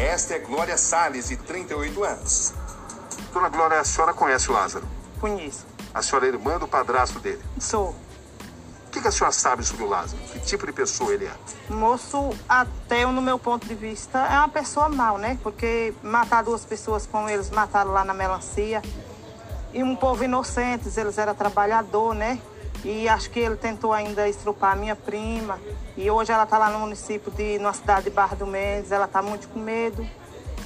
Esta é Glória Salles, de 38 anos. Dona Glória, a senhora conhece o Lázaro? Conheço. A senhora é irmã do padrasto dele. Sou. O que, que a senhora sabe sobre o Lázaro? Que tipo de pessoa ele é? Moço, até no meu ponto de vista, é uma pessoa mal, né? Porque matar duas pessoas como eles mataram lá na melancia. E um povo inocentes, eles eram trabalhador, né? E acho que ele tentou ainda estrupar a minha prima. E hoje ela está lá no município de, na cidade de Barra do Mendes. Ela está muito com medo.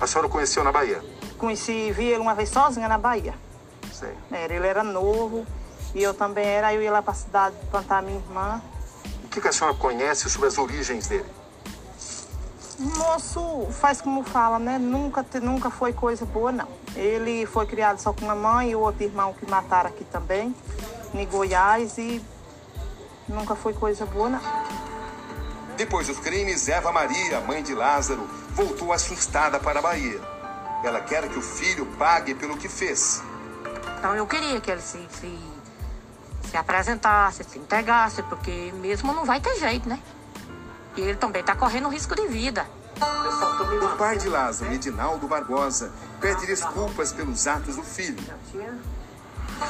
A senhora o conheceu na Bahia? Conheci, vi ele uma vez sozinha na Bahia. Sei. Era, ele era novo e eu também era. Aí eu ia lá para a cidade plantar minha irmã. O que, que a senhora conhece sobre as origens dele? Moço, faz como fala, né? Nunca, nunca foi coisa boa, não. Ele foi criado só com uma mãe e o outro irmão que mataram aqui também, em Goiás, e nunca foi coisa boa, não. Depois dos crimes, Eva Maria, mãe de Lázaro, voltou assustada para a Bahia. Ela quer que o filho pague pelo que fez. Então eu queria que ele se, se, se apresentasse, se entregasse, porque mesmo não vai ter jeito, né? E ele também está correndo risco de vida. O pai de Lázaro, Edinaldo Barbosa, pede desculpas pelos atos do filho.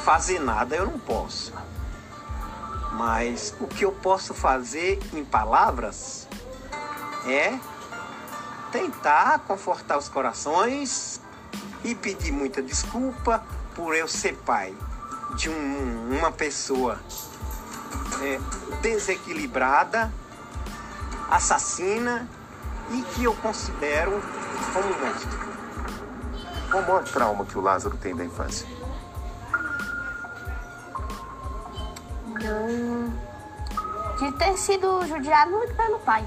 Fazer nada eu não posso. Mas o que eu posso fazer em palavras é tentar confortar os corações e pedir muita desculpa por eu ser pai de um- uma pessoa é, desequilibrada, assassina e que eu considero como um monstro. Qual o maior trauma que o Lázaro tem da infância? Não. De ter sido judiado muito pelo pai.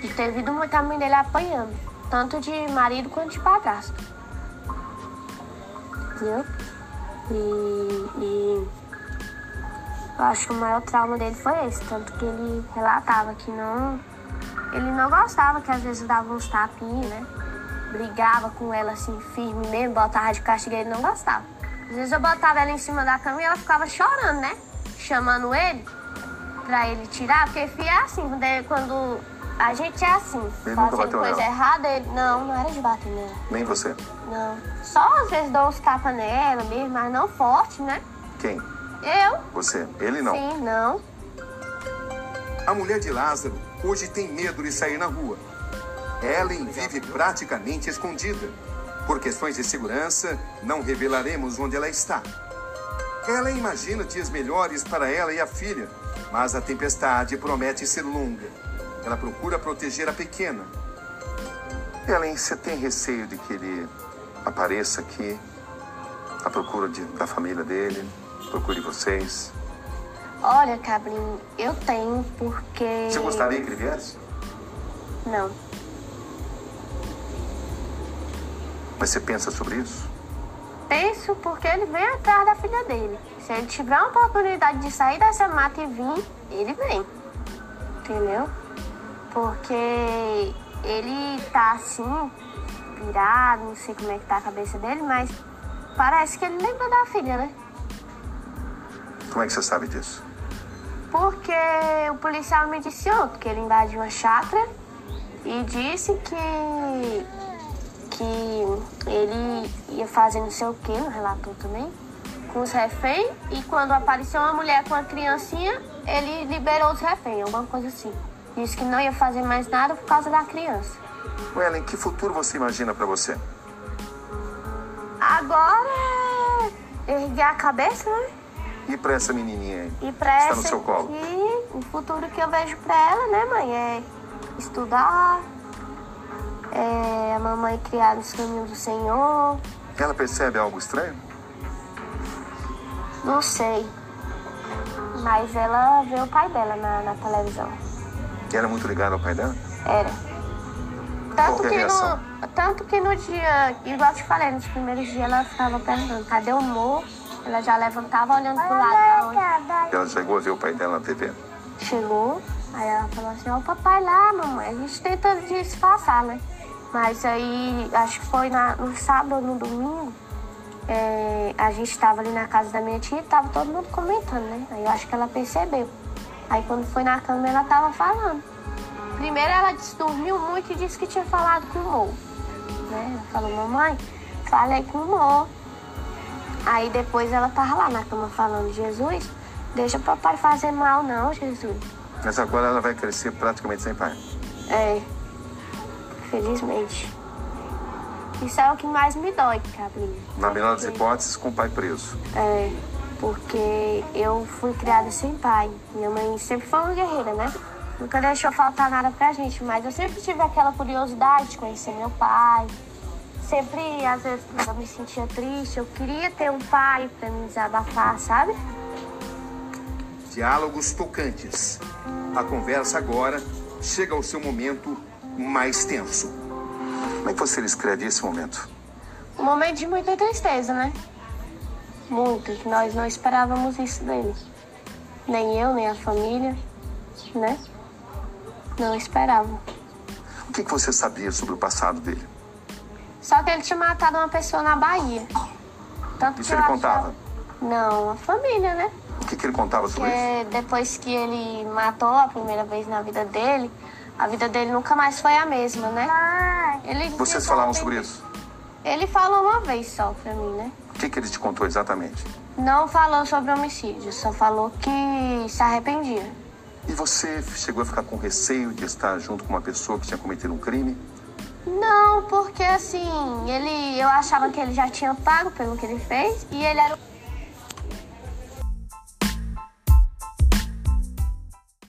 De ter visto muito a mãe dele apanhando. Tanto de marido quanto de padrasto. Entendeu? E, e eu acho que o maior trauma dele foi esse. Tanto que ele relatava que não. Ele não gostava que às vezes dava uns tapinhos, né? Brigava com ela assim, firme mesmo, botava de castigo, ele não gostava. Às vezes eu botava ela em cima da cama e ela ficava chorando, né? Chamando ele pra ele tirar, porque filho é assim, quando é- quando a gente é assim, Ele fazendo coisa nela? errada, ele. Não, não era de bater nela. Nem você. Não. Só às vezes dou uns tapas nela mesmo, mas não forte, né? Quem? Eu? Você. Ele não. Sim, não. A mulher de Lázaro hoje tem medo de sair na rua. Ellen vive praticamente escondida. Por questões de segurança, não revelaremos onde ela está. Ela imagina dias melhores para ela e a filha, mas a tempestade promete ser longa. Ela procura proteger a pequena. Ellen, você tem receio de que ele apareça aqui à procura de- da família dele, procure vocês? Olha, Cabrinho, eu tenho porque. Você gostaria que ele viesse? Não. Mas você pensa sobre isso? Penso porque ele vem atrás da filha dele. Se ele tiver uma oportunidade de sair dessa mata e vir, ele vem. Entendeu? Porque ele tá assim, virado, não sei como é que tá a cabeça dele, mas parece que ele lembra da filha, né? Como é que você sabe disso? Porque o policial me disse ontem que ele invadiu uma chácara e disse que, que ele ia fazer não sei o que, no relator também, com os reféns. E quando apareceu uma mulher com uma criancinha, ele liberou os reféns, alguma coisa assim. Disse que não ia fazer mais nada por causa da criança. Ellen, que futuro você imagina pra você? Agora é erguer a cabeça, né? E pra essa menininha aí? E pra Está no seu colo. aqui, o futuro que eu vejo pra ela, né, mãe? É estudar, é a mamãe criar nos caminhos do Senhor. Ela percebe algo estranho? Não sei. Mas ela vê o pai dela na, na televisão. E ela é muito ligada ao pai dela? Era. Qual Tanto que é no, tanto que no dia, igual eu te falei, nos primeiros dias ela ficava perguntando, cadê o Mo? Ela já levantava olhando pro lado da onde Ela chegou a ver o pai dela na TV. chegou. Aí ela falou assim, ó, o papai lá, mamãe. A gente tenta disfarçar, né? Mas aí, acho que foi na, no sábado ou no domingo, é, a gente tava ali na casa da minha tia e tava todo mundo comentando, né? Aí eu acho que ela percebeu. Aí quando foi na cama, ela tava falando. primeiro ela dormiu muito e disse que tinha falado com o Mo. Né? Ela falou, mamãe, falei com o Mo. Aí depois ela tava lá na cama falando, Jesus, deixa o papai fazer mal não, Jesus. Mas agora ela vai crescer praticamente sem pai. É, felizmente. Isso é o que mais me dói, Cabrinha. Na melhor das hipóteses, com o pai preso. É, porque eu fui criada sem pai. Minha mãe sempre foi uma guerreira, né? Nunca deixou faltar nada pra gente, mas eu sempre tive aquela curiosidade de conhecer meu pai. Sempre, às vezes, quando eu me sentia triste, eu queria ter um pai pra me desabafar, sabe? Diálogos tocantes. A conversa agora chega ao seu momento mais tenso. Como é que você descreve esse momento? Um momento de muita tristeza, né? Muito, que nós não esperávamos isso dele. Nem eu, nem a família, né? Não esperavam. O que que você sabia sobre o passado dele? Só que ele tinha matado uma pessoa na Bahia. Tanto Isso ele achava- contava? Não, a família, né? O que que ele contava sobre isso? Depois que ele matou a primeira vez na vida dele, a vida dele nunca mais foi a mesma, né? Ele Vocês falavam sobre isso? Ele falou uma vez só pra mim, né? O que que ele te contou exatamente? Não falou sobre homicídio, só falou que se arrependia. E você chegou a ficar com receio de estar junto com uma pessoa que tinha cometido um crime? Não, porque assim, ele, eu achava que ele já tinha pago pelo que ele fez e ele era o